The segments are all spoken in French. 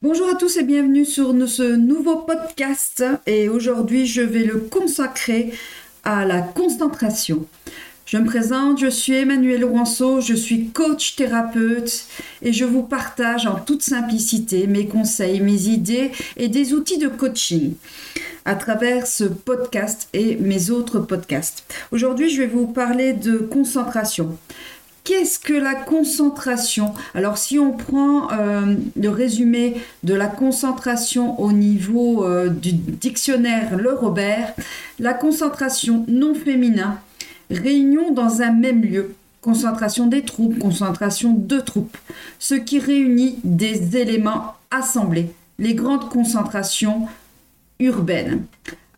Bonjour à tous et bienvenue sur ce nouveau podcast et aujourd'hui je vais le consacrer à la concentration. Je me présente, je suis Emmanuel Rouanceau, je suis coach thérapeute et je vous partage en toute simplicité mes conseils, mes idées et des outils de coaching à travers ce podcast et mes autres podcasts. Aujourd'hui, je vais vous parler de concentration. Qu'est-ce que la concentration? Alors si on prend euh, le résumé de la concentration au niveau euh, du dictionnaire Le Robert, la concentration non féminin Réunion dans un même lieu. Concentration des troupes, concentration de troupes. Ce qui réunit des éléments assemblés. Les grandes concentrations urbaines.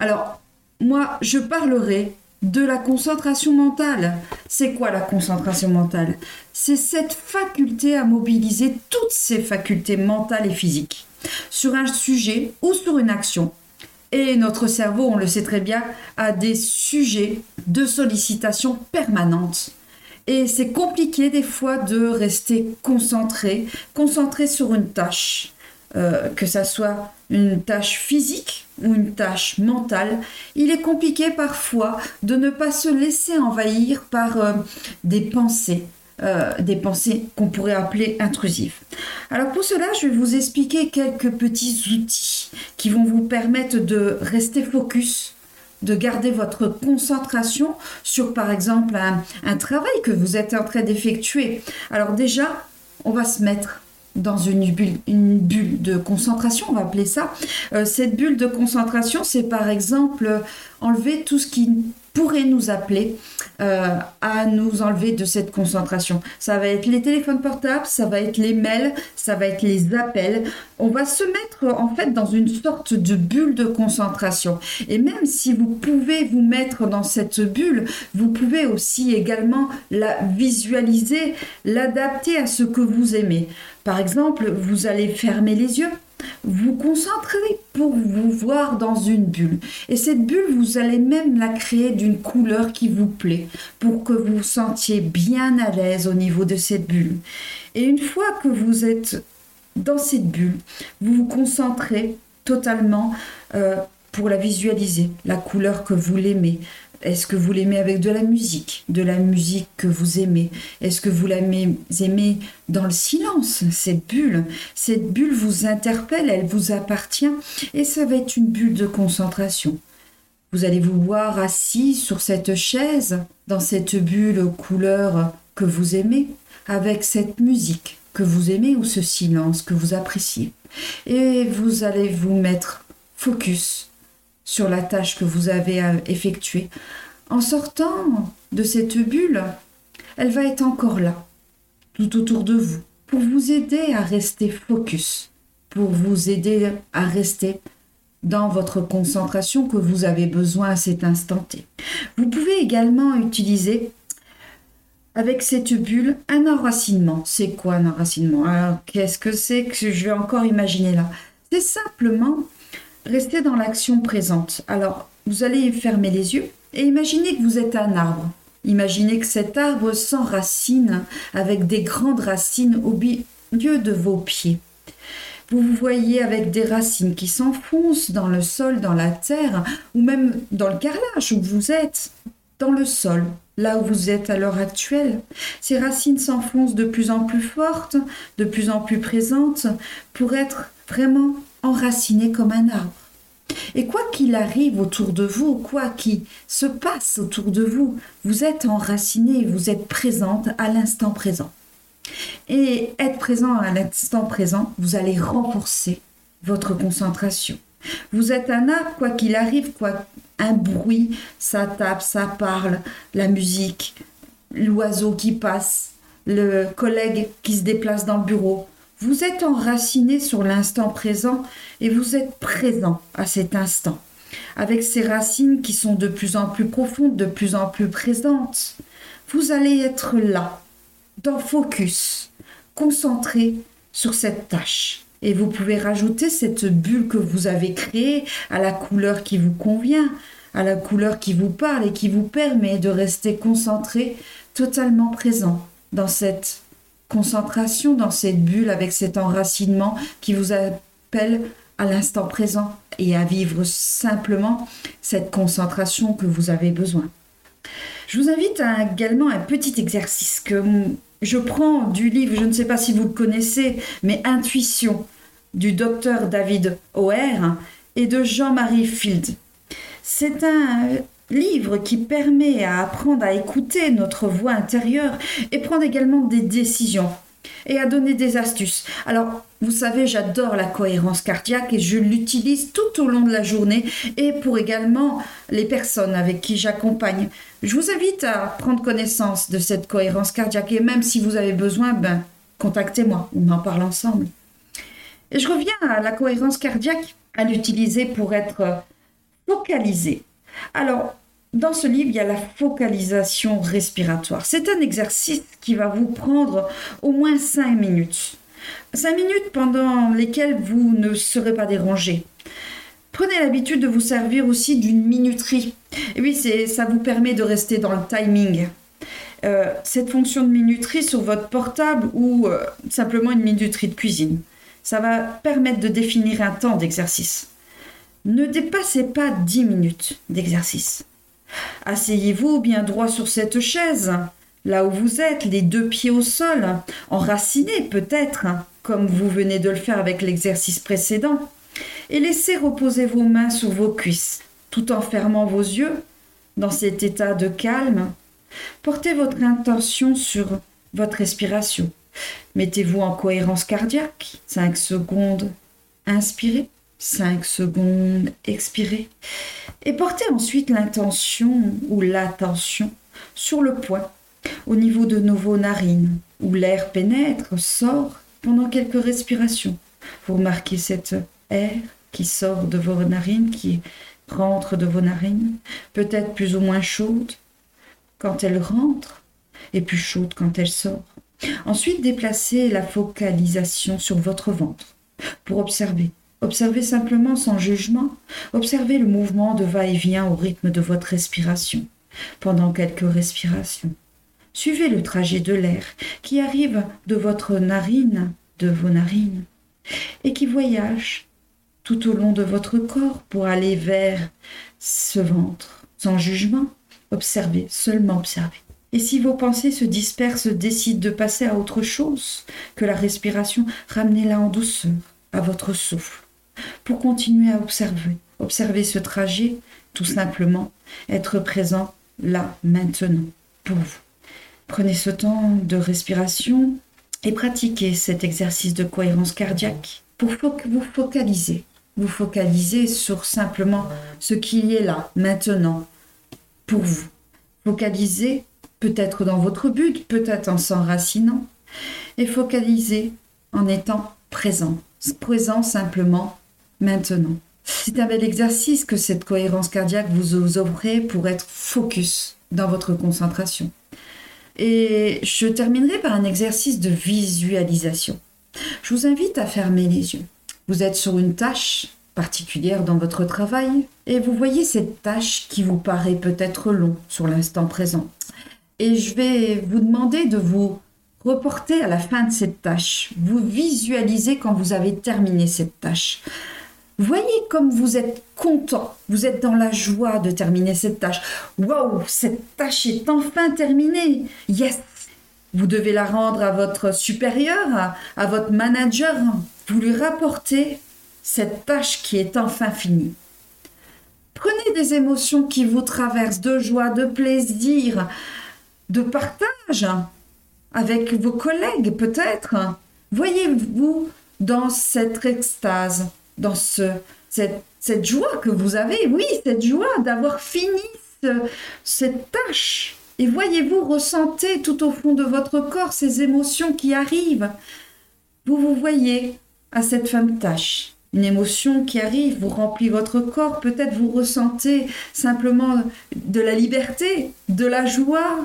Alors, moi, je parlerai de la concentration mentale. C'est quoi la concentration mentale? C'est cette faculté à mobiliser toutes ces facultés mentales et physiques sur un sujet ou sur une action et notre cerveau, on le sait très bien, a des sujets de sollicitation permanente. Et c'est compliqué des fois de rester concentré, concentré sur une tâche, euh, que ça soit une tâche physique ou une tâche mentale. Il est compliqué parfois de ne pas se laisser envahir par euh, des pensées, euh, des pensées qu'on pourrait appeler intrusives. Alors pour cela, je vais vous expliquer quelques petits outils qui vont vous permettre de rester focus de garder votre concentration sur par exemple un, travail que vous êtes en train d'effectuer. Alors déjà, on va se mettre dans une bulle, une bulle de concentration, on va appeler ça. Euh, cette bulle de concentration, c'est par exemple enlever tout ce qui pourrait nous appeler euh, à nous enlever de cette concentration. Ça va être les téléphones portables, ça va être les mails, ça va être les appels. On va se mettre en fait dans une sorte de bulle de concentration. Et même si vous pouvez vous mettre dans cette bulle, vous pouvez aussi également la visualiser, l'adapter à ce que vous aimez. Par exemple, vous allez fermer les yeux vous concentrez pour vous voir dans une bulle. Et cette bulle, vous allez même la créer d'une couleur qui vous plaît pour que vous vous sentiez bien à l'aise au niveau de cette bulle. Et une fois que vous êtes dans cette bulle, vous vous concentrez totalement euh, pour la visualiser, la couleur que vous l'aimez, est-ce que vous l'aimez avec de la musique, de la musique que vous aimez? Est-ce que vous l'aimez aimez dans le silence, cette bulle? Cette bulle vous interpelle, elle vous appartient et ça va être une bulle de concentration. Vous allez vous voir assis sur cette chaise, dans cette bulle couleur que vous aimez, avec cette musique que vous aimez ou ce silence que vous appréciez. Et vous allez vous mettre focus sur la tâche que vous avez à effectuer. En sortant de cette bulle, elle va être encore là, tout autour de vous, pour vous aider à rester focus, pour vous aider à rester dans votre concentration que vous avez besoin à cet instant T. Vous pouvez également utiliser avec cette bulle un enracinement. C'est quoi un enracinement? Alors, qu'est-ce que c'est que je vais encore imaginer là? C'est simplement Restez dans l'action présente. Alors, vous allez fermer les yeux et imaginez que vous êtes un arbre. Imaginez que cet arbre s'enracine avec des grandes racines au milieu de vos pieds. Vous vous voyez avec des racines qui s'enfoncent dans le sol, dans la terre, ou même dans le carrelage où vous êtes, dans le sol, là où vous êtes à l'heure actuelle. Ces racines s'enfoncent de plus en plus fortes, de plus en plus présentes, pour être vraiment enraciné comme un arbre. Et quoi qu'il arrive autour de vous, quoi qu'il se passe autour de vous, vous êtes enraciné, vous êtes présente à l'instant présent. Et être présent à l'instant présent, vous allez renforcer votre concentration. Vous êtes un arbre, quoi qu'il arrive, quoi, un bruit, ça tape, ça parle, la musique, l'oiseau qui passe, le collègue qui se déplace dans le bureau, vous êtes enraciné sur l'instant présent et vous êtes présent à cet instant, avec ces racines qui sont de plus en plus profondes, de plus en plus présentes. Vous allez être là, dans focus, concentré sur cette tâche. Et vous pouvez rajouter cette bulle que vous avez créée à la couleur qui vous convient, à la couleur qui vous parle et qui vous permet de rester concentré, totalement présent dans cette concentration dans cette bulle avec cet enracinement qui vous appelle à l'instant présent et à vivre simplement cette concentration que vous avez besoin. Je vous invite à également un petit exercice que je prends du livre, je ne sais pas si vous le connaissez, mais Intuition du docteur David O'Hare et de Jean-Marie Field. C'est un livre qui permet à apprendre à écouter notre voix intérieure et prendre également des décisions et à donner des astuces. Alors, vous savez, j'adore la cohérence cardiaque et je l'utilise tout au long de la journée et pour également les personnes avec qui j'accompagne. Je vous invite à prendre connaissance de cette cohérence cardiaque et même si vous avez besoin, ben, contactez-moi, on en parle ensemble. Et je reviens à la cohérence cardiaque, à l'utiliser pour être focalisé. Alors, dans ce livre, il y a la focalisation respiratoire. C'est un exercice qui va vous prendre au moins 5 minutes. 5 minutes pendant lesquelles vous ne serez pas dérangé. Prenez l'habitude de vous servir aussi d'une minuterie. Oui, ça vous permet de rester dans le timing. Euh, cette fonction de minuterie sur votre portable ou euh, simplement une minuterie de cuisine. Ça va permettre de définir un temps d'exercice. Ne dépassez pas 10 minutes d'exercice. Asseyez-vous bien droit sur cette chaise, là où vous êtes, les deux pieds au sol, enracinés peut-être, comme vous venez de le faire avec l'exercice précédent, et laissez reposer vos mains sur vos cuisses, tout en fermant vos yeux, dans cet état de calme. Portez votre intention sur votre respiration. Mettez-vous en cohérence cardiaque. 5 secondes. Inspirez. 5 secondes, expirez. Et portez ensuite l'intention ou l'attention sur le point, au niveau de nos narines, où l'air pénètre, sort pendant quelques respirations. Vous remarquez cet air qui sort de vos narines, qui rentre de vos narines, peut-être plus ou moins chaude quand elle rentre et plus chaude quand elle sort. Ensuite, déplacez la focalisation sur votre ventre pour observer Observez simplement sans jugement. Observez le mouvement de va-et-vient au rythme de votre respiration pendant quelques respirations. Suivez le trajet de l'air qui arrive de votre narine, de vos narines, et qui voyage tout au long de votre corps pour aller vers ce ventre. Sans jugement, observez, seulement observez. Et si vos pensées se dispersent, décident de passer à autre chose que la respiration, ramenez-la en douceur à votre souffle pour continuer à observer, observer ce trajet, tout simplement, être présent là, maintenant, pour vous. Prenez ce temps de respiration et pratiquez cet exercice de cohérence cardiaque pour vous focaliser. Vous focaliser sur simplement ce qui est là, maintenant, pour vous. Focaliser peut-être dans votre but, peut-être en s'enracinant, et focaliser en étant présent. Présent simplement maintenant. C'est un bel exercice que cette cohérence cardiaque vous offrez pour être focus dans votre concentration. Et je terminerai par un exercice de visualisation. Je vous invite à fermer les yeux. Vous êtes sur une tâche particulière dans votre travail et vous voyez cette tâche qui vous paraît peut-être long sur l'instant présent. Et je vais vous demander de vous reporter à la fin de cette tâche. Vous visualisez quand vous avez terminé cette tâche. Voyez comme vous êtes content, vous êtes dans la joie de terminer cette tâche. Waouh, cette tâche est enfin terminée. Yes. Vous devez la rendre à votre supérieur, à, votre manager. Vous lui rapportez cette tâche qui est enfin finie. Prenez des émotions qui vous traversent de joie, de plaisir, de partage avec vos collègues peut-être. Voyez-vous dans cette extase dans ce, cette, joie que vous avez, oui, cette joie d'avoir fini cette tâche. Et voyez-vous, ressentez tout au fond de votre corps ces émotions qui arrivent. Vous vous voyez à cette fin de tâche. Une émotion qui arrive, vous remplit votre corps, peut-être vous ressentez simplement de la liberté, de la joie.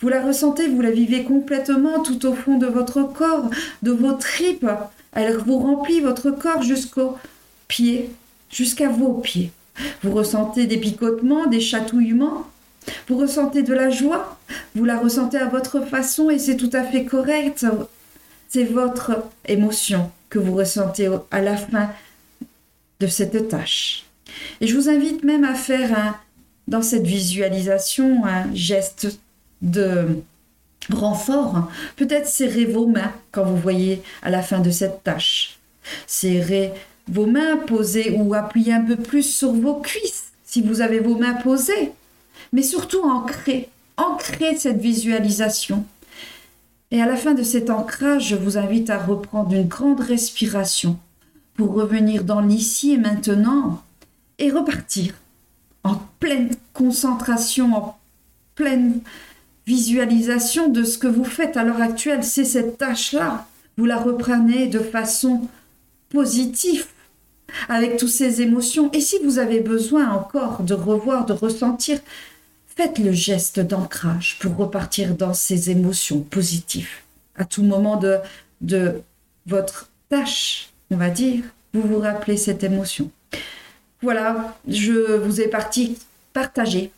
Vous la ressentez, vous la vivez complètement tout au fond de votre corps, de vos tripes. Elle vous remplit votre corps jusqu'aux pieds, jusqu'à vos pieds. Vous ressentez des picotements, des chatouillements. Vous ressentez de la joie. Vous la ressentez à votre façon et c'est tout à fait correct. c'est votre émotion que vous ressentez à la fin de cette tâche. Et je vous invite même à faire dans cette visualisation un geste de renfort. Peut-être serrer vos mains quand vous voyez à la fin de cette tâche. Serrer vos mains posées ou appuyer un peu plus sur vos cuisses si vous avez vos mains posées. Mais surtout ancrer, ancrer cette visualisation. Et à la fin de cet ancrage, je vous invite à reprendre une grande respiration pour revenir dans l'ici et maintenant et repartir en pleine concentration, en pleine visualisation de ce que vous faites à l'heure actuelle. C'est cette tâche-là. Vous la reprenez de façon positive, avec toutes ces émotions. Et si vous avez besoin encore de revoir, de ressentir, faites le geste d'ancrage pour repartir dans ces émotions positives. À tout moment de, de votre tâche, on va dire, vous vous rappelez cette émotion. Voilà, je vous ai parti partager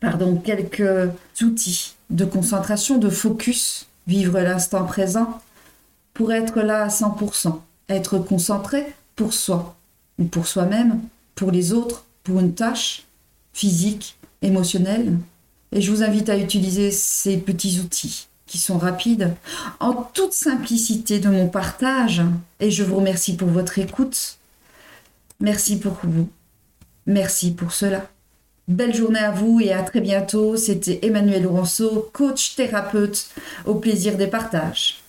pardon, quelques outils de concentration, de focus, vivre l'instant présent pour être là à 100%, être concentré pour soi ou pour soi-même, pour les autres, pour une tâche physique, émotionnelle. Et je vous invite à utiliser ces petits outils qui sont rapides, en toute simplicité de mon partage. Et je vous remercie pour votre écoute. Merci pour vous. Merci pour cela. Belle journée à vous et à très bientôt. C'était Emmanuel Laurenceau, coach thérapeute, au plaisir des partages.